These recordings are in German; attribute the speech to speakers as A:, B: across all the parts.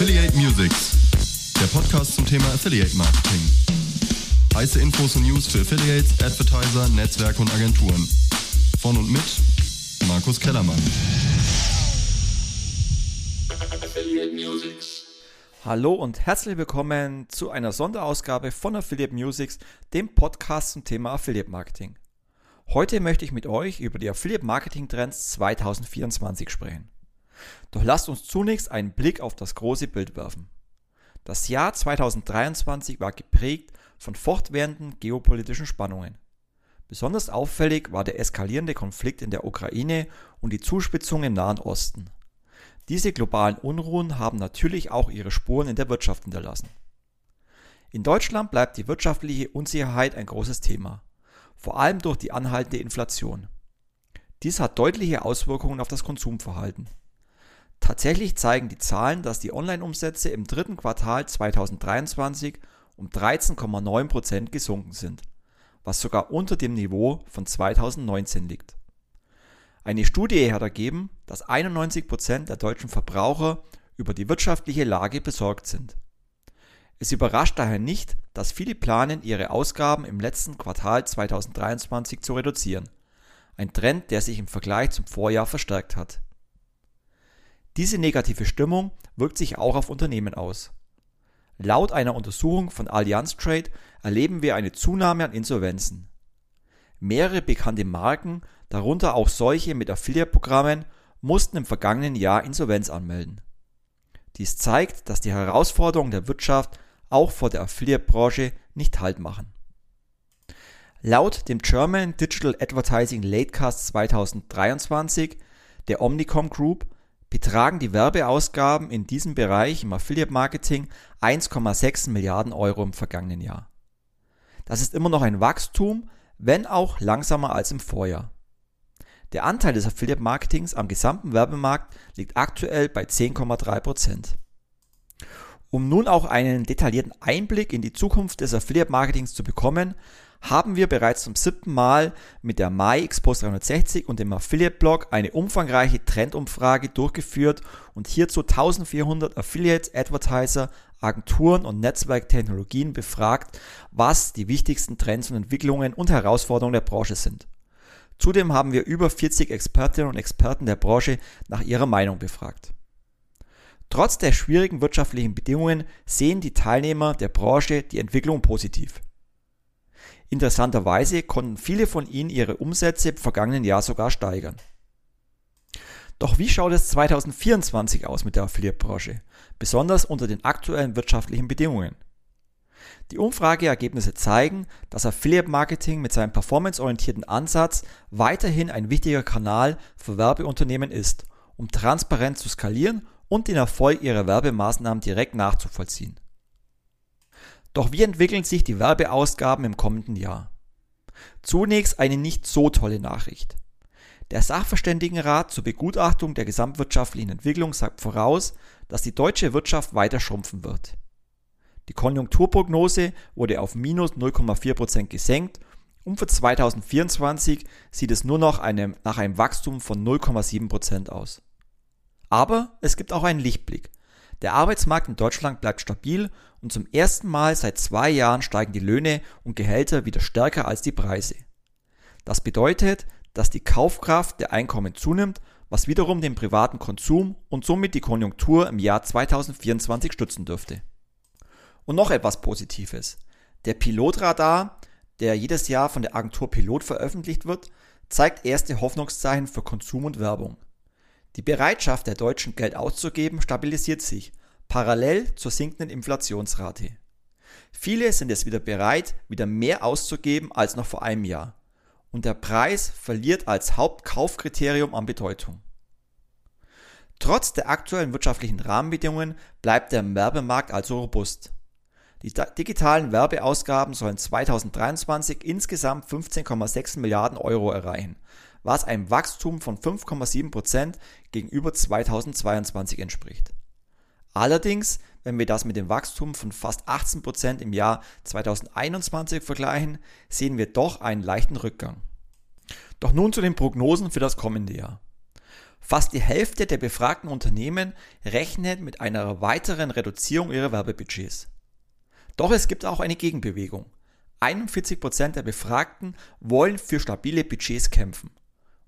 A: Affiliate Musics, der Podcast zum Thema Affiliate Marketing. Heiße Infos und News für Affiliates, Advertiser, Netzwerke und Agenturen. Von und mit Markus Kellermann.
B: Affiliate Musics.
C: Hallo und herzlich willkommen zu einer Sonderausgabe von Affiliate Musics, dem Podcast zum Thema Affiliate Marketing. Heute möchte ich mit euch über die Affiliate Marketing Trends 2024 sprechen. Doch lasst uns zunächst einen Blick auf das große Bild werfen. Das Jahr 2023 war geprägt von fortwährenden geopolitischen Spannungen. Besonders auffällig war der eskalierende Konflikt in der Ukraine und die Zuspitzung im Nahen Osten. Diese globalen Unruhen haben natürlich auch ihre Spuren in der Wirtschaft hinterlassen. In Deutschland bleibt die wirtschaftliche Unsicherheit ein großes Thema vor allem durch die anhaltende Inflation. Dies hat deutliche Auswirkungen auf das Konsumverhalten. Tatsächlich zeigen die Zahlen, dass die Online-Umsätze im dritten Quartal 2023 um 13,9% gesunken sind, was sogar unter dem Niveau von 2019 liegt. Eine Studie hat ergeben, dass 91% der deutschen Verbraucher über die wirtschaftliche Lage besorgt sind. Es überrascht daher nicht, dass viele planen, ihre Ausgaben im letzten Quartal 2023 zu reduzieren. Ein Trend, der sich im Vergleich zum Vorjahr verstärkt hat. Diese negative Stimmung wirkt sich auch auf Unternehmen aus. Laut einer Untersuchung von Allianz Trade erleben wir eine Zunahme an Insolvenzen. Mehrere bekannte Marken, darunter auch solche mit Affiliate-Programmen, mussten im vergangenen Jahr Insolvenz anmelden. Dies zeigt, dass die Herausforderungen der Wirtschaft auch vor der Affiliate-Branche nicht Halt machen. Laut dem German Digital Advertising Latecast 2023 der Omnicom Group betragen die Werbeausgaben in diesem Bereich im Affiliate Marketing 1,6 Milliarden Euro im vergangenen Jahr. Das ist immer noch ein Wachstum, wenn auch langsamer als im Vorjahr. Der Anteil des Affiliate Marketings am gesamten Werbemarkt liegt aktuell bei 10,3 Prozent. Um nun auch einen detaillierten Einblick in die Zukunft des Affiliate Marketings zu bekommen, haben wir bereits zum siebten Mal mit der Mai Expos 360 und dem Affiliate Blog eine umfangreiche Trendumfrage durchgeführt und hierzu 1400 Affiliates, Advertiser, Agenturen und Netzwerktechnologien befragt, was die wichtigsten Trends und Entwicklungen und Herausforderungen der Branche sind. Zudem haben wir über 40 Expertinnen und Experten der Branche nach ihrer Meinung befragt. Trotz der schwierigen wirtschaftlichen Bedingungen sehen die Teilnehmer der Branche die Entwicklung positiv. Interessanterweise konnten viele von ihnen ihre Umsätze im vergangenen Jahr sogar steigern. Doch wie schaut es 2024 aus mit der Affiliate-Branche, besonders unter den aktuellen wirtschaftlichen Bedingungen? Die Umfrageergebnisse zeigen, dass Affiliate-Marketing mit seinem performanceorientierten Ansatz weiterhin ein wichtiger Kanal für Werbeunternehmen ist, um transparent zu skalieren und den Erfolg ihrer Werbemaßnahmen direkt nachzuvollziehen. Doch wie entwickeln sich die Werbeausgaben im kommenden Jahr? Zunächst eine nicht so tolle Nachricht. Der Sachverständigenrat zur Begutachtung der gesamtwirtschaftlichen Entwicklung sagt voraus, dass die deutsche Wirtschaft weiter schrumpfen wird. Die Konjunkturprognose wurde auf minus 0,4% gesenkt und für 2024 sieht es nur noch einem, nach einem Wachstum von 0,7% aus. Aber es gibt auch einen Lichtblick. Der Arbeitsmarkt in Deutschland bleibt stabil und zum ersten Mal seit zwei Jahren steigen die Löhne und Gehälter wieder stärker als die Preise. Das bedeutet, dass die Kaufkraft der Einkommen zunimmt, was wiederum den privaten Konsum und somit die Konjunktur im Jahr 2024 stützen dürfte. Und noch etwas Positives. Der Pilotradar, der jedes Jahr von der Agentur Pilot veröffentlicht wird, zeigt erste Hoffnungszeichen für Konsum und Werbung. Die Bereitschaft der Deutschen, Geld auszugeben, stabilisiert sich, parallel zur sinkenden Inflationsrate. Viele sind es wieder bereit, wieder mehr auszugeben als noch vor einem Jahr. Und der Preis verliert als Hauptkaufkriterium an Bedeutung. Trotz der aktuellen wirtschaftlichen Rahmenbedingungen bleibt der Werbemarkt also robust. Die digitalen Werbeausgaben sollen 2023 insgesamt 15,6 Milliarden Euro erreichen, was einem Wachstum von 5,7% gegenüber 2022 entspricht. Allerdings, wenn wir das mit dem Wachstum von fast 18% im Jahr 2021 vergleichen, sehen wir doch einen leichten Rückgang. Doch nun zu den Prognosen für das kommende Jahr. Fast die Hälfte der befragten Unternehmen rechnet mit einer weiteren Reduzierung ihrer Werbebudgets. Doch es gibt auch eine Gegenbewegung. 41% der Befragten wollen für stabile Budgets kämpfen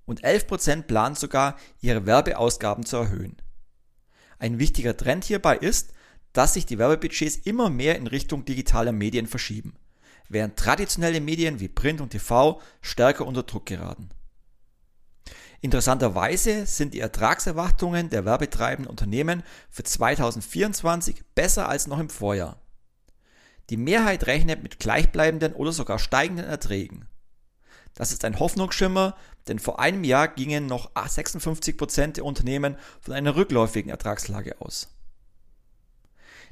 C: und 11% planen sogar, ihre Werbeausgaben zu erhöhen. Ein wichtiger Trend hierbei ist, dass sich die Werbebudgets immer mehr in Richtung digitaler Medien verschieben, während traditionelle Medien wie Print und TV stärker unter Druck geraten. Interessanterweise sind die Ertragserwartungen der werbetreibenden Unternehmen für 2024 besser als noch im Vorjahr. Die Mehrheit rechnet mit gleichbleibenden oder sogar steigenden Erträgen. Das ist ein Hoffnungsschimmer, denn vor einem Jahr gingen noch 56% der Unternehmen von einer rückläufigen Ertragslage aus.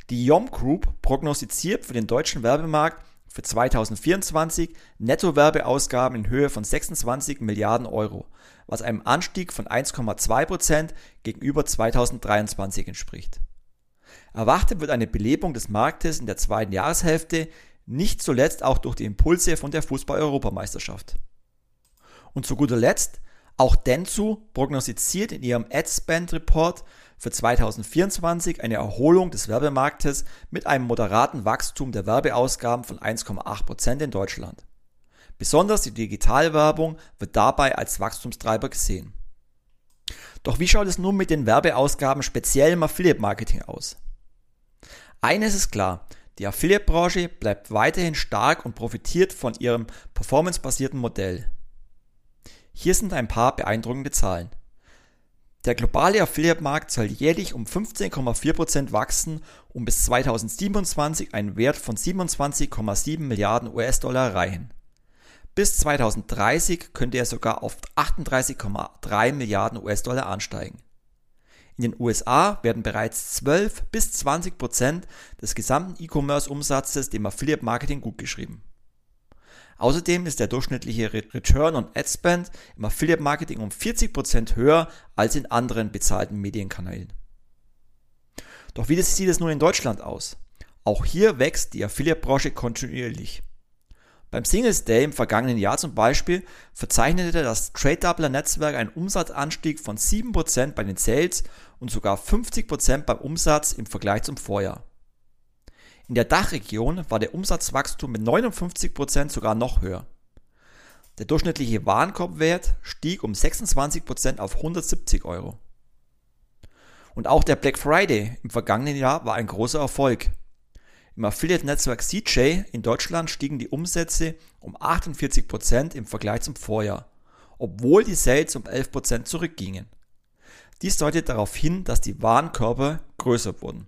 C: Die Yom Group prognostiziert für den deutschen Werbemarkt für 2024 Nettowerbeausgaben in Höhe von 26 Milliarden Euro, was einem Anstieg von 1,2% gegenüber 2023 entspricht. Erwartet wird eine Belebung des Marktes in der zweiten Jahreshälfte, nicht zuletzt auch durch die Impulse von der Fußball-Europameisterschaft. Und zu guter Letzt, auch Dentsu prognostiziert in ihrem AdSpend Report für 2024 eine Erholung des Werbemarktes mit einem moderaten Wachstum der Werbeausgaben von 1,8% in Deutschland. Besonders die Digitalwerbung wird dabei als Wachstumstreiber gesehen. Doch wie schaut es nun mit den Werbeausgaben speziell im Affiliate Marketing aus? Eines ist klar, die Affiliate-Branche bleibt weiterhin stark und profitiert von ihrem performancebasierten Modell. Hier sind ein paar beeindruckende Zahlen. Der globale Affiliate-Markt soll jährlich um 15,4% wachsen und bis 2027 einen Wert von 27,7 Milliarden US-Dollar erreichen. Bis 2030 könnte er sogar auf 38,3 Milliarden US-Dollar ansteigen. In den USA werden bereits 12 bis 20 Prozent des gesamten E-Commerce-Umsatzes dem Affiliate-Marketing gutgeschrieben. Außerdem ist der durchschnittliche Return on Ad Spend im Affiliate Marketing um 40% höher als in anderen bezahlten Medienkanälen. Doch wie sieht es nun in Deutschland aus? Auch hier wächst die Affiliate-Branche kontinuierlich. Beim Singles Day im vergangenen Jahr zum Beispiel verzeichnete das Trade Doubler Netzwerk einen Umsatzanstieg von 7% bei den Sales und sogar 50% beim Umsatz im Vergleich zum Vorjahr. In der Dachregion war der Umsatzwachstum mit 59% sogar noch höher. Der durchschnittliche Warenkorbwert stieg um 26% auf 170 Euro. Und auch der Black Friday im vergangenen Jahr war ein großer Erfolg. Im Affiliate-Netzwerk CJ in Deutschland stiegen die Umsätze um 48% im Vergleich zum Vorjahr, obwohl die Sales um 11% zurückgingen. Dies deutet darauf hin, dass die Warenkörbe größer wurden.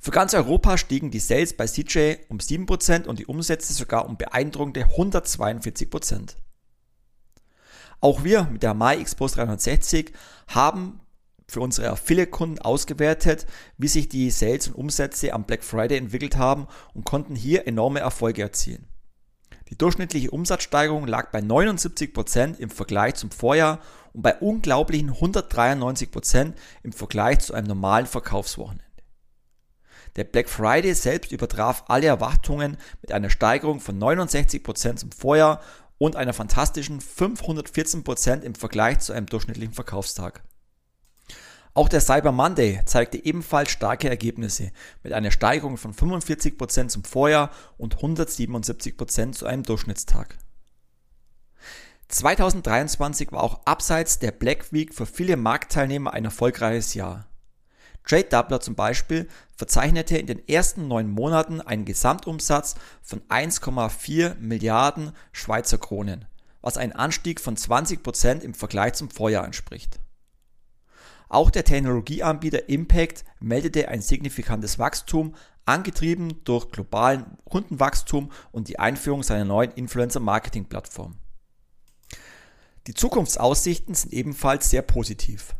C: Für ganz Europa stiegen die Sales bei CJ um 7% und die Umsätze sogar um beeindruckende 142%. Auch wir mit der MyXpos 360 haben für unsere Affiliate-Kunden ausgewertet, wie sich die Sales und Umsätze am Black Friday entwickelt haben und konnten hier enorme Erfolge erzielen. Die durchschnittliche Umsatzsteigerung lag bei 79% im Vergleich zum Vorjahr und bei unglaublichen 193% im Vergleich zu einem normalen Verkaufswochenende. Der Black Friday selbst übertraf alle Erwartungen mit einer Steigerung von 69% zum Vorjahr und einer fantastischen 514% im Vergleich zu einem durchschnittlichen Verkaufstag. Auch der Cyber Monday zeigte ebenfalls starke Ergebnisse mit einer Steigerung von 45% zum Vorjahr und 177% zu einem Durchschnittstag. 2023 war auch abseits der Black Week für viele Marktteilnehmer ein erfolgreiches Jahr. Trade Doubler zum Beispiel verzeichnete in den ersten neun Monaten einen Gesamtumsatz von 1,4 Milliarden Schweizer Kronen, was ein Anstieg von 20% im Vergleich zum Vorjahr entspricht. Auch der Technologieanbieter Impact meldete ein signifikantes Wachstum, angetrieben durch globalen Kundenwachstum und die Einführung seiner neuen Influencer-Marketing-Plattform. Die Zukunftsaussichten sind ebenfalls sehr positiv.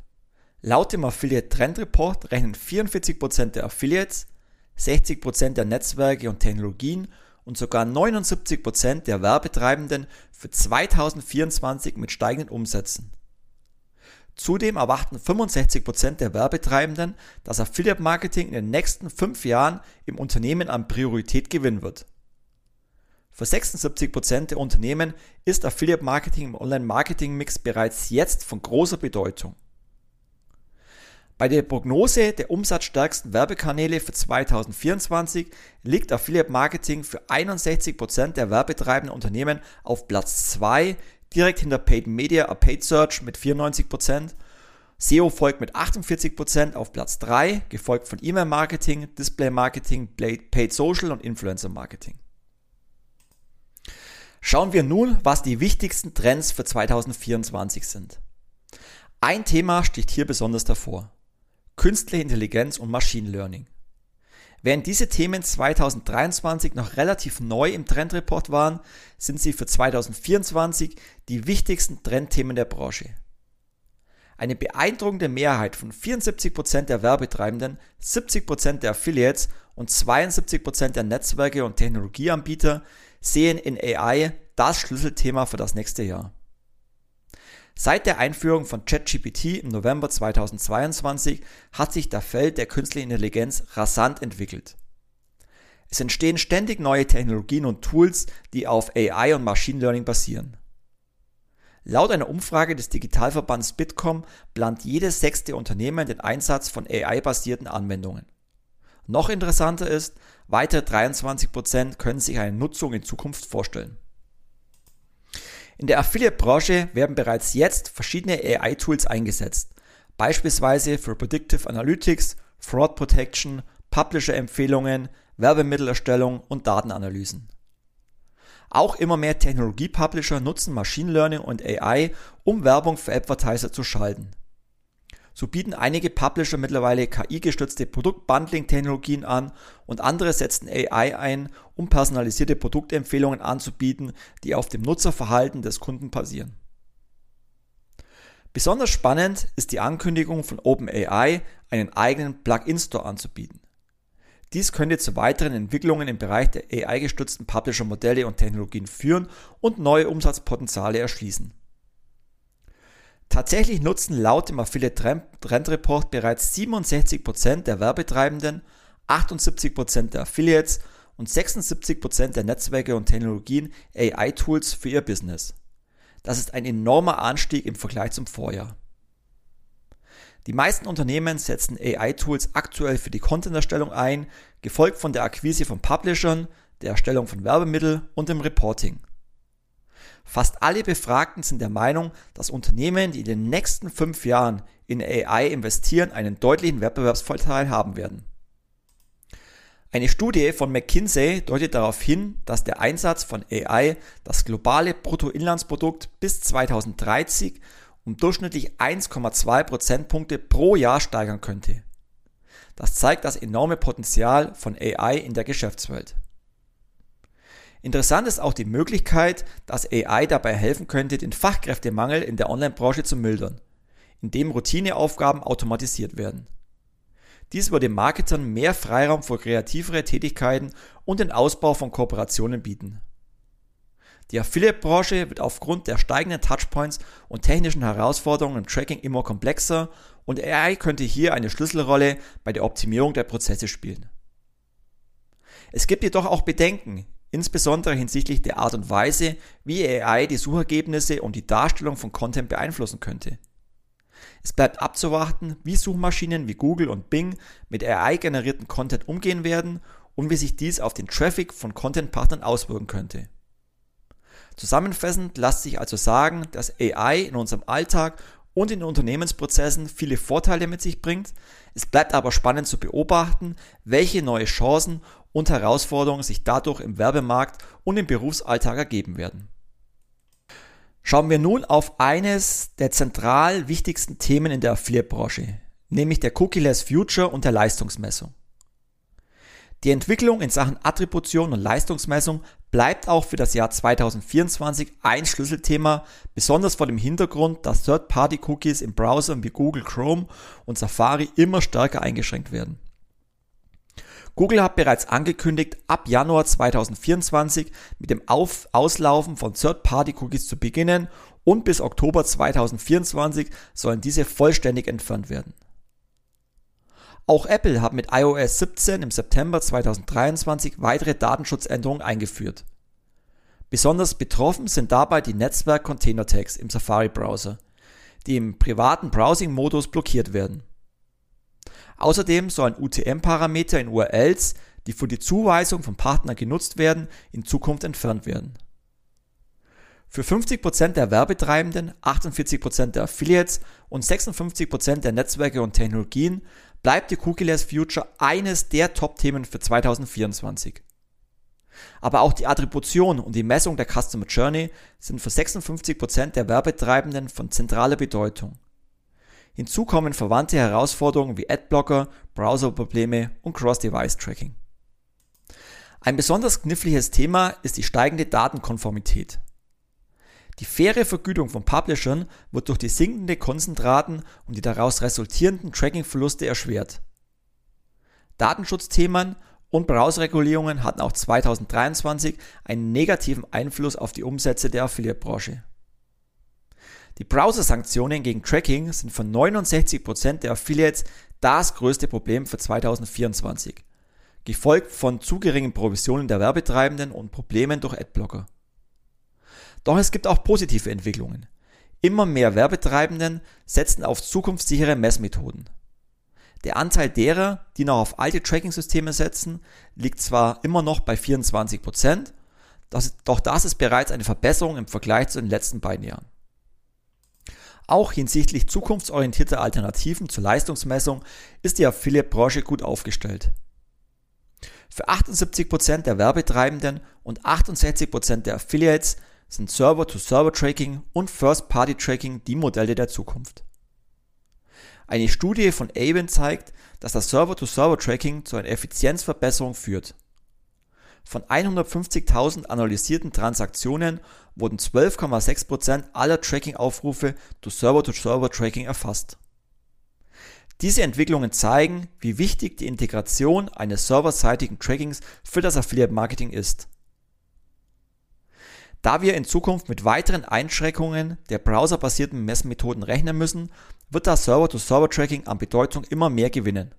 C: Laut dem Affiliate Trend Report rechnen 44% der Affiliates, 60% der Netzwerke und Technologien und sogar 79% der Werbetreibenden für 2024 mit steigenden Umsätzen. Zudem erwarten 65% der Werbetreibenden, dass Affiliate Marketing in den nächsten fünf Jahren im Unternehmen an Priorität gewinnen wird. Für 76% der Unternehmen ist Affiliate Marketing im Online-Marketing-Mix bereits jetzt von großer Bedeutung. Bei der Prognose der umsatzstärksten Werbekanäle für 2024 liegt Affiliate Marketing für 61% der werbetreibenden Unternehmen auf Platz 2, direkt hinter Paid Media, Paid Search mit 94%. SEO folgt mit 48% auf Platz 3, gefolgt von E-Mail Marketing, Display Marketing, Paid Social und Influencer Marketing. Schauen wir nun, was die wichtigsten Trends für 2024 sind. Ein Thema sticht hier besonders davor. Künstliche Intelligenz und Machine Learning. Während diese Themen 2023 noch relativ neu im Trendreport waren, sind sie für 2024 die wichtigsten Trendthemen der Branche. Eine beeindruckende Mehrheit von 74% der Werbetreibenden, 70% der Affiliates und 72% der Netzwerke und Technologieanbieter sehen in AI das Schlüsselthema für das nächste Jahr. Seit der Einführung von ChatGPT im November 2022 hat sich das Feld der künstlichen Intelligenz rasant entwickelt. Es entstehen ständig neue Technologien und Tools, die auf AI und Machine Learning basieren. Laut einer Umfrage des Digitalverbands Bitkom plant jedes sechste Unternehmen den Einsatz von AI-basierten Anwendungen. Noch interessanter ist, weitere 23% können sich eine Nutzung in Zukunft vorstellen. In der Affiliate-Branche werden bereits jetzt verschiedene AI-Tools eingesetzt, beispielsweise für Predictive Analytics, Fraud Protection, Publisher-Empfehlungen, Werbemittelerstellung und Datenanalysen. Auch immer mehr Technologie-Publisher nutzen Machine Learning und AI, um Werbung für Advertiser zu schalten. So bieten einige Publisher mittlerweile KI-gestützte Produktbundling-Technologien an und andere setzen AI ein, um personalisierte Produktempfehlungen anzubieten, die auf dem Nutzerverhalten des Kunden basieren. Besonders spannend ist die Ankündigung von OpenAI, einen eigenen Plugin-Store anzubieten. Dies könnte zu weiteren Entwicklungen im Bereich der AI-gestützten Publisher-Modelle und Technologien führen und neue Umsatzpotenziale erschließen. Tatsächlich nutzen laut dem Affiliate Trend Report bereits 67% der Werbetreibenden, 78% der Affiliates und 76% der Netzwerke und Technologien AI-Tools für ihr Business. Das ist ein enormer Anstieg im Vergleich zum Vorjahr. Die meisten Unternehmen setzen AI-Tools aktuell für die Content-Erstellung ein, gefolgt von der Akquise von Publishern, der Erstellung von Werbemitteln und dem Reporting. Fast alle Befragten sind der Meinung, dass Unternehmen, die in den nächsten fünf Jahren in AI investieren, einen deutlichen Wettbewerbsvorteil haben werden. Eine Studie von McKinsey deutet darauf hin, dass der Einsatz von AI das globale Bruttoinlandsprodukt bis 2030 um durchschnittlich 1,2 Prozentpunkte pro Jahr steigern könnte. Das zeigt das enorme Potenzial von AI in der Geschäftswelt. Interessant ist auch die Möglichkeit, dass AI dabei helfen könnte, den Fachkräftemangel in der Online-Branche zu mildern, indem Routineaufgaben automatisiert werden. Dies würde Marketern mehr Freiraum für kreativere Tätigkeiten und den Ausbau von Kooperationen bieten. Die Affiliate-Branche wird aufgrund der steigenden Touchpoints und technischen Herausforderungen im Tracking immer komplexer und AI könnte hier eine Schlüsselrolle bei der Optimierung der Prozesse spielen. Es gibt jedoch auch Bedenken, insbesondere hinsichtlich der Art und Weise, wie AI die Suchergebnisse und die Darstellung von Content beeinflussen könnte. Es bleibt abzuwarten, wie Suchmaschinen wie Google und Bing mit AI-generierten Content umgehen werden und wie sich dies auf den Traffic von Content-Partnern auswirken könnte. Zusammenfassend lässt sich also sagen, dass AI in unserem Alltag und in Unternehmensprozessen viele Vorteile mit sich bringt. Es bleibt aber spannend zu beobachten, welche neue Chancen und Herausforderungen sich dadurch im Werbemarkt und im Berufsalltag ergeben werden. Schauen wir nun auf eines der zentral wichtigsten Themen in der Affiliate-Branche, nämlich der Cookie-less Future und der Leistungsmessung. Die Entwicklung in Sachen Attribution und Leistungsmessung bleibt auch für das Jahr 2024 ein Schlüsselthema, besonders vor dem Hintergrund, dass Third-Party-Cookies in Browsern wie Google Chrome und Safari immer stärker eingeschränkt werden. Google hat bereits angekündigt, ab Januar 2024 mit dem Auf Auslaufen von Third-Party-Cookies zu beginnen und bis Oktober 2024 sollen diese vollständig entfernt werden. Auch Apple hat mit iOS 17 im September 2023 weitere Datenschutzänderungen eingeführt. Besonders betroffen sind dabei die Netzwerk-Container-Tags im Safari-Browser, die im privaten Browsing-Modus blockiert werden. Außerdem sollen UTM-Parameter in URLs, die für die Zuweisung von Partnern genutzt werden, in Zukunft entfernt werden. Für 50% der Werbetreibenden, 48% der Affiliates und 56% der Netzwerke und Technologien bleibt die Cookie-less Future eines der Top-Themen für 2024. Aber auch die Attribution und die Messung der Customer Journey sind für 56% der Werbetreibenden von zentraler Bedeutung. Hinzu kommen verwandte Herausforderungen wie Adblocker, Browserprobleme und Cross-Device-Tracking. Ein besonders kniffliges Thema ist die steigende Datenkonformität. Die faire Vergütung von Publishern wird durch die sinkende Konzentraten und die daraus resultierenden Tracking-Verluste erschwert. Datenschutzthemen und Browserregulierungen hatten auch 2023 einen negativen Einfluss auf die Umsätze der Affiliate-Branche. Die Browser-Sanktionen gegen Tracking sind von 69% der Affiliates das größte Problem für 2024, gefolgt von zu geringen Provisionen der Werbetreibenden und Problemen durch Adblocker. Doch es gibt auch positive Entwicklungen. Immer mehr Werbetreibenden setzen auf zukunftssichere Messmethoden. Der Anteil derer, die noch auf alte Tracking-Systeme setzen, liegt zwar immer noch bei 24%, das, doch das ist bereits eine Verbesserung im Vergleich zu den letzten beiden Jahren. Auch hinsichtlich zukunftsorientierter Alternativen zur Leistungsmessung ist die Affiliate-Branche gut aufgestellt. Für 78% der Werbetreibenden und 68% der Affiliates sind Server-to-Server-Tracking und First-Party-Tracking die Modelle der Zukunft. Eine Studie von Avon zeigt, dass das Server-to-Server-Tracking zu einer Effizienzverbesserung führt. Von 150.000 analysierten Transaktionen wurden 12,6% aller Tracking-Aufrufe durch Server-to-Server-Tracking erfasst. Diese Entwicklungen zeigen, wie wichtig die Integration eines serverseitigen Trackings für das Affiliate-Marketing ist. Da wir in Zukunft mit weiteren Einschränkungen der browserbasierten Messmethoden rechnen müssen, wird das Server-to-Server-Tracking an Bedeutung immer mehr gewinnen.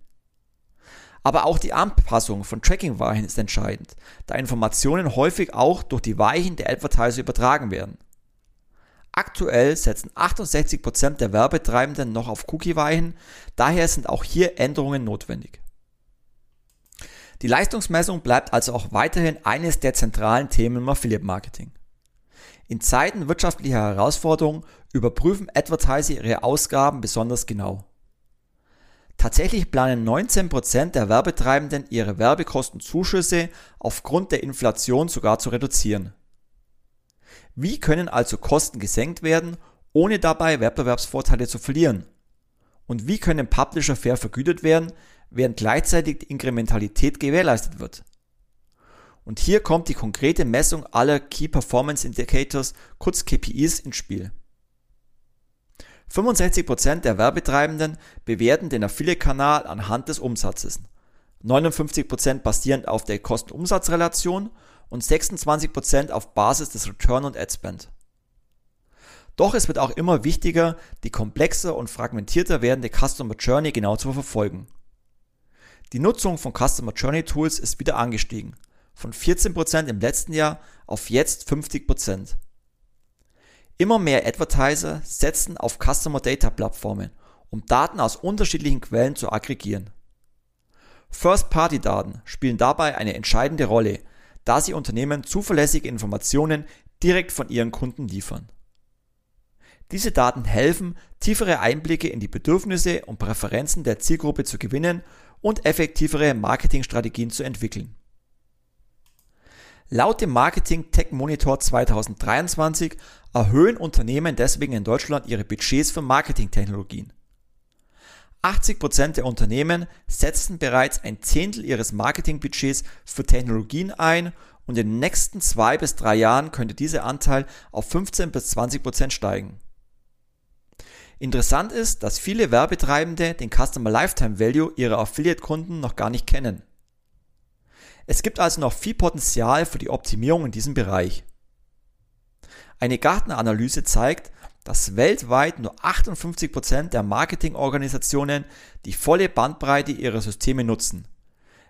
C: Aber auch die Anpassung von Tracking-Weichen ist entscheidend, da Informationen häufig auch durch die Weichen der Advertiser übertragen werden. Aktuell setzen 68% der Werbetreibenden noch auf Cookie-Weichen, daher sind auch hier Änderungen notwendig. Die Leistungsmessung bleibt also auch weiterhin eines der zentralen Themen im Affiliate-Marketing. In Zeiten wirtschaftlicher Herausforderungen überprüfen Advertiser ihre Ausgaben besonders genau. Tatsächlich planen 19% der Werbetreibenden ihre Werbekostenzuschüsse aufgrund der Inflation sogar zu reduzieren. Wie können also Kosten gesenkt werden, ohne dabei Wettbewerbsvorteile zu verlieren? Und wie können Publisher fair vergütet werden, während gleichzeitig die Inkrementalität gewährleistet wird? Und hier kommt die konkrete Messung aller Key Performance Indicators, kurz KPIs, ins Spiel. 65% der Werbetreibenden bewerten den Affiliate-Kanal anhand des Umsatzes, 59% basierend auf der Kosten-Umsatz-Relation und 26% auf Basis des Return on Ad Spend. Doch es wird auch immer wichtiger, die komplexer und fragmentierter werdende Customer Journey genau zu verfolgen. Die Nutzung von Customer Journey Tools ist wieder angestiegen von 14% im letzten Jahr auf jetzt 50%. Immer mehr Advertiser setzen auf Customer Data Plattformen, um Daten aus unterschiedlichen Quellen zu aggregieren. First-Party-Daten spielen dabei eine entscheidende Rolle, da sie Unternehmen zuverlässige Informationen direkt von ihren Kunden liefern. Diese Daten helfen, tiefere Einblicke in die Bedürfnisse und Präferenzen der Zielgruppe zu gewinnen und effektivere Marketingstrategien zu entwickeln. Laut dem Marketing Tech Monitor 2023 erhöhen Unternehmen deswegen in Deutschland ihre Budgets für Marketingtechnologien. 80% der Unternehmen setzen bereits ein Zehntel ihres Marketingbudgets für Technologien ein und in den nächsten zwei bis drei Jahren könnte dieser Anteil auf 15 bis 20% steigen. Interessant ist, dass viele Werbetreibende den Customer Lifetime Value ihrer Affiliate-Kunden noch gar nicht kennen. Es gibt also noch viel Potenzial für die Optimierung in diesem Bereich. Eine Gartner-Analyse zeigt, dass weltweit nur 58% der Marketingorganisationen die volle Bandbreite ihrer Systeme nutzen,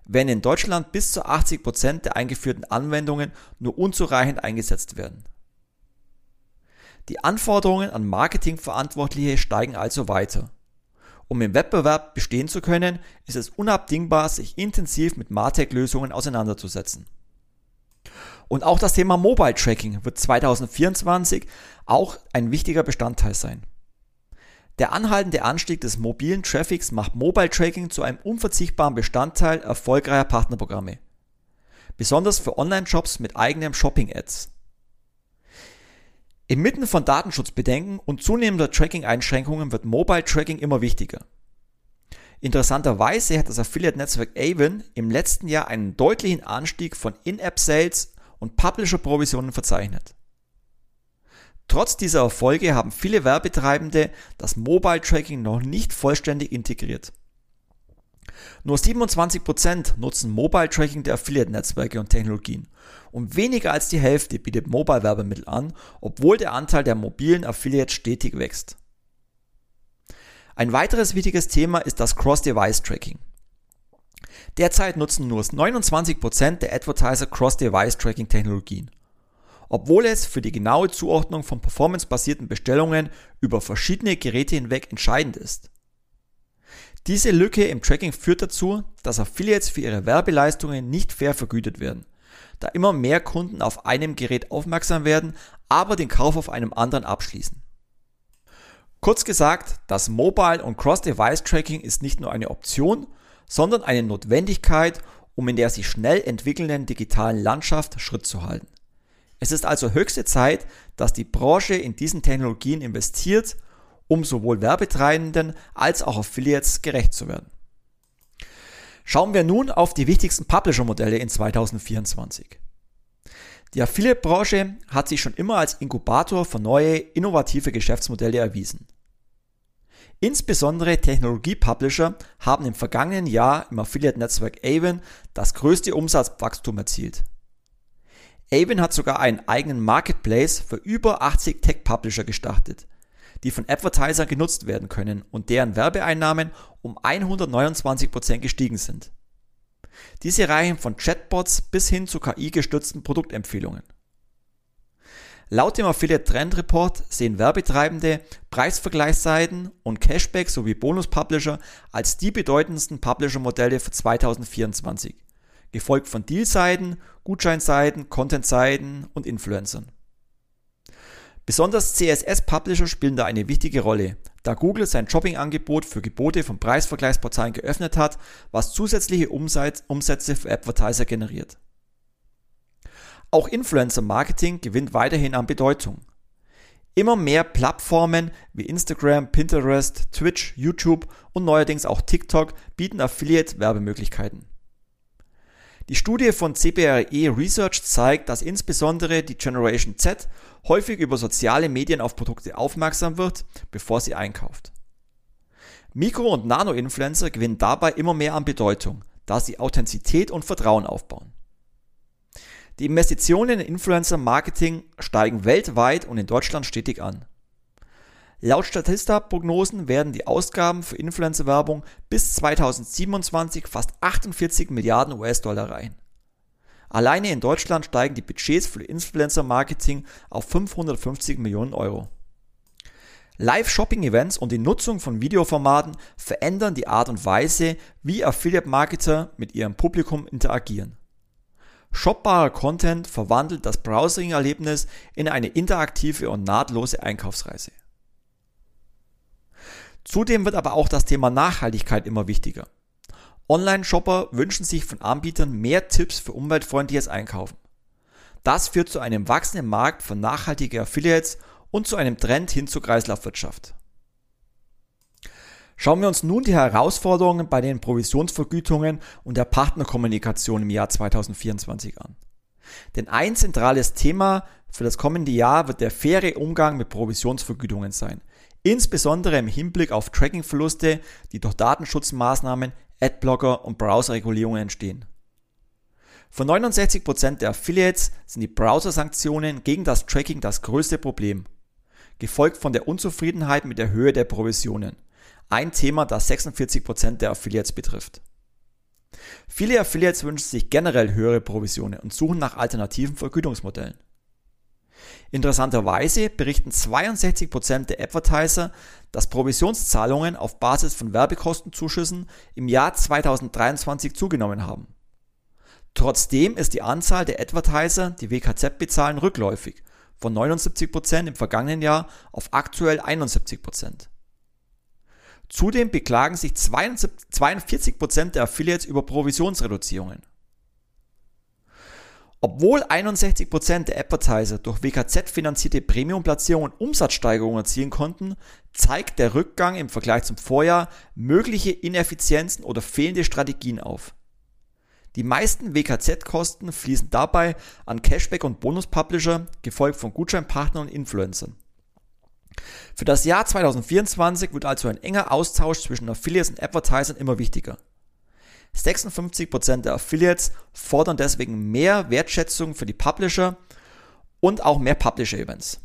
C: wenn in Deutschland bis zu 80% der eingeführten Anwendungen nur unzureichend eingesetzt werden. Die Anforderungen an Marketingverantwortliche steigen also weiter. Um im Wettbewerb bestehen zu können, ist es unabdingbar, sich intensiv mit Martech-Lösungen auseinanderzusetzen. Und auch das Thema Mobile Tracking wird 2024 auch ein wichtiger Bestandteil sein. Der anhaltende Anstieg des mobilen Traffics macht Mobile Tracking zu einem unverzichtbaren Bestandteil erfolgreicher Partnerprogramme. Besonders für Online-Shops mit eigenem Shopping-Ads. Inmitten von Datenschutzbedenken und zunehmender Tracking-Einschränkungen wird Mobile Tracking immer wichtiger. Interessanterweise hat das Affiliate-Netzwerk Avon im letzten Jahr einen deutlichen Anstieg von In-App-Sales und Publisher-Provisionen verzeichnet. Trotz dieser Erfolge haben viele Werbetreibende das Mobile Tracking noch nicht vollständig integriert. Nur 27% nutzen Mobile Tracking der Affiliate-Netzwerke und Technologien und weniger als die Hälfte bietet Mobile-Werbemittel an, obwohl der Anteil der mobilen Affiliates stetig wächst. Ein weiteres wichtiges Thema ist das Cross-Device-Tracking. Derzeit nutzen nur 29% der Advertiser Cross-Device-Tracking-Technologien obwohl es für die genaue Zuordnung von performancebasierten Bestellungen über verschiedene Geräte hinweg entscheidend ist. Diese Lücke im Tracking führt dazu, dass Affiliates für ihre Werbeleistungen nicht fair vergütet werden, da immer mehr Kunden auf einem Gerät aufmerksam werden, aber den Kauf auf einem anderen abschließen. Kurz gesagt, das Mobile- und Cross-Device-Tracking ist nicht nur eine Option, sondern eine Notwendigkeit, um in der sich schnell entwickelnden digitalen Landschaft Schritt zu halten. Es ist also höchste Zeit, dass die Branche in diesen Technologien investiert, um sowohl Werbetreibenden als auch Affiliates gerecht zu werden. Schauen wir nun auf die wichtigsten Publisher-Modelle in 2024. Die Affiliate-Branche hat sich schon immer als Inkubator für neue, innovative Geschäftsmodelle erwiesen. Insbesondere Technologie-Publisher haben im vergangenen Jahr im Affiliate-Netzwerk Avon das größte Umsatzwachstum erzielt. Avon hat sogar einen eigenen Marketplace für über 80 Tech-Publisher gestartet, die von Advertisern genutzt werden können und deren Werbeeinnahmen um 129% gestiegen sind. Diese reichen von Chatbots bis hin zu KI-gestützten Produktempfehlungen. Laut dem Affiliate Trend Report sehen Werbetreibende Preisvergleichsseiten und Cashback sowie Bonus-Publisher als die bedeutendsten Publisher-Modelle für 2024 gefolgt von Deal-Seiten, Gutscheinseiten, Content-Seiten und Influencern. Besonders CSS-Publisher spielen da eine wichtige Rolle, da Google sein Shopping-Angebot für Gebote von Preisvergleichsportalen geöffnet hat, was zusätzliche Umsätze für Advertiser generiert. Auch Influencer-Marketing gewinnt weiterhin an Bedeutung. Immer mehr Plattformen wie Instagram, Pinterest, Twitch, YouTube und neuerdings auch TikTok bieten Affiliate-Werbemöglichkeiten. Die Studie von CBRE Research zeigt, dass insbesondere die Generation Z häufig über soziale Medien auf Produkte aufmerksam wird, bevor sie einkauft. Mikro- und Nano-Influencer gewinnen dabei immer mehr an Bedeutung, da sie Authentizität und Vertrauen aufbauen. Die Investitionen in Influencer-Marketing steigen weltweit und in Deutschland stetig an. Laut Statista-Prognosen werden die Ausgaben für Influencer-Werbung bis 2027 fast 48 Milliarden US-Dollar erreichen. Alleine in Deutschland steigen die Budgets für Influencer-Marketing auf 550 Millionen Euro. Live-Shopping-Events und die Nutzung von Videoformaten verändern die Art und Weise, wie Affiliate-Marketer mit ihrem Publikum interagieren. Shopbarer Content verwandelt das Browsing-Erlebnis in eine interaktive und nahtlose Einkaufsreise. Zudem wird aber auch das Thema Nachhaltigkeit immer wichtiger. Online-Shopper wünschen sich von Anbietern mehr Tipps für umweltfreundliches Einkaufen. Das führt zu einem wachsenden Markt für nachhaltige Affiliates und zu einem Trend hin zur Kreislaufwirtschaft. Schauen wir uns nun die Herausforderungen bei den Provisionsvergütungen und der Partnerkommunikation im Jahr 2024 an. Denn ein zentrales Thema für das kommende Jahr wird der faire Umgang mit Provisionsvergütungen sein, insbesondere im Hinblick auf Trackingverluste, die durch Datenschutzmaßnahmen, Adblocker und Browserregulierungen entstehen. Für 69% der Affiliates sind die Browser-Sanktionen gegen das Tracking das größte Problem, gefolgt von der Unzufriedenheit mit der Höhe der Provisionen, ein Thema, das 46% der Affiliates betrifft. Viele Affiliates wünschen sich generell höhere Provisionen und suchen nach alternativen Vergütungsmodellen. Interessanterweise berichten 62% der Advertiser, dass Provisionszahlungen auf Basis von Werbekostenzuschüssen im Jahr 2023 zugenommen haben. Trotzdem ist die Anzahl der Advertiser, die WKZ bezahlen, rückläufig, von 79% im vergangenen Jahr auf aktuell 71%. Zudem beklagen sich 42% der Affiliates über Provisionsreduzierungen. Obwohl 61% der Advertiser durch WKZ finanzierte Premium-Platzierungen Umsatzsteigerungen erzielen konnten, zeigt der Rückgang im Vergleich zum Vorjahr mögliche Ineffizienzen oder fehlende Strategien auf. Die meisten WKZ-Kosten fließen dabei an Cashback- und Bonus-Publisher, gefolgt von Gutscheinpartnern und Influencern. Für das Jahr 2024 wird also ein enger Austausch zwischen Affiliates und Advertisern immer wichtiger. 56% der Affiliates fordern deswegen mehr Wertschätzung für die Publisher und auch mehr Publisher-Events.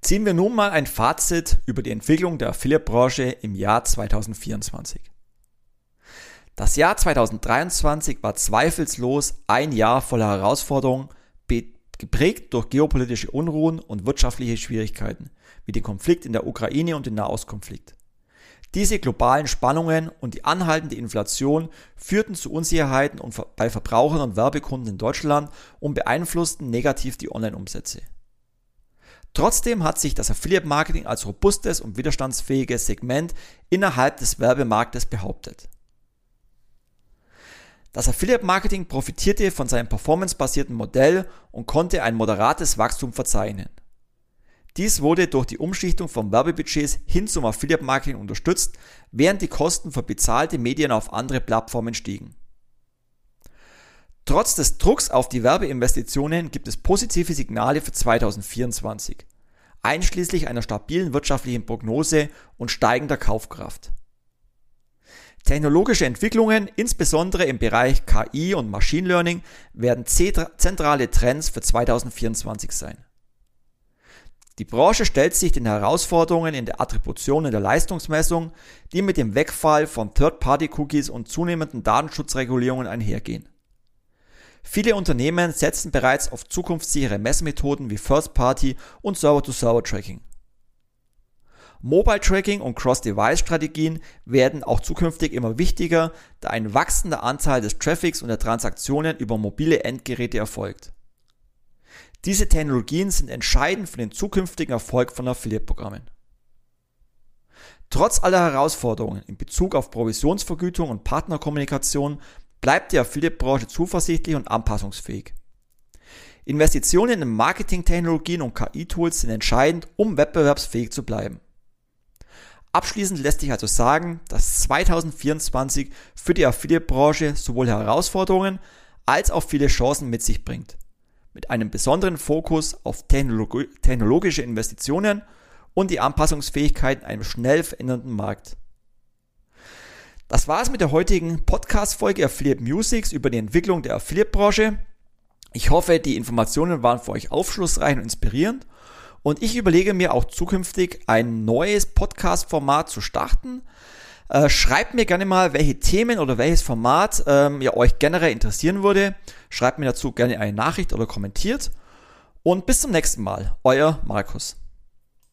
C: Ziehen wir nun mal ein Fazit über die Entwicklung der Affiliate-Branche im Jahr 2024. Das Jahr 2023 war zweifellos ein Jahr voller Herausforderungen, geprägt durch geopolitische Unruhen und wirtschaftliche Schwierigkeiten, wie den Konflikt in der Ukraine und den Nahostkonflikt. Diese globalen Spannungen und die anhaltende Inflation führten zu Unsicherheiten bei Verbrauchern und Werbekunden in Deutschland und beeinflussten negativ die Online-Umsätze. Trotzdem hat sich das Affiliate Marketing als robustes und widerstandsfähiges Segment innerhalb des Werbemarktes behauptet. Das Affiliate Marketing profitierte von seinem performancebasierten Modell und konnte ein moderates Wachstum verzeichnen. Dies wurde durch die Umschichtung von Werbebudgets hin zum Affiliate Marketing unterstützt, während die Kosten für bezahlte Medien auf andere Plattformen stiegen. Trotz des Drucks auf die Werbeinvestitionen gibt es positive Signale für 2024, einschließlich einer stabilen wirtschaftlichen Prognose und steigender Kaufkraft. Technologische Entwicklungen, insbesondere im Bereich KI und Machine Learning, werden zentrale Trends für 2024 sein. Die Branche stellt sich den Herausforderungen in der Attribution und der Leistungsmessung, die mit dem Wegfall von Third-Party-Cookies und zunehmenden Datenschutzregulierungen einhergehen. Viele Unternehmen setzen bereits auf zukunftssichere Messmethoden wie First-Party und Server-to-Server-Tracking. Mobile Tracking und Cross-Device-Strategien werden auch zukünftig immer wichtiger, da ein wachsender Anteil des Traffics und der Transaktionen über mobile Endgeräte erfolgt. Diese Technologien sind entscheidend für den zukünftigen Erfolg von Affiliate-Programmen. Trotz aller Herausforderungen in Bezug auf Provisionsvergütung und Partnerkommunikation bleibt die Affiliate-Branche zuversichtlich und anpassungsfähig. Investitionen in Marketingtechnologien und KI-Tools sind entscheidend, um wettbewerbsfähig zu bleiben. Abschließend lässt sich also sagen, dass 2024 für die Affiliate-Branche sowohl Herausforderungen als auch viele Chancen mit sich bringt mit einem besonderen Fokus auf Technologi technologische Investitionen und die Anpassungsfähigkeit in einem schnell verändernden Markt. Das war es mit der heutigen Podcast-Folge Affiliate Musics über die Entwicklung der Affiliate-Branche. Ich hoffe, die Informationen waren für euch aufschlussreich und inspirierend. Und ich überlege mir auch zukünftig ein neues Podcast-Format zu starten. Äh, schreibt mir gerne mal, welche Themen oder welches Format ähm, ja, euch generell interessieren würde. Schreibt mir dazu gerne eine Nachricht oder kommentiert. Und bis zum nächsten Mal. Euer Markus.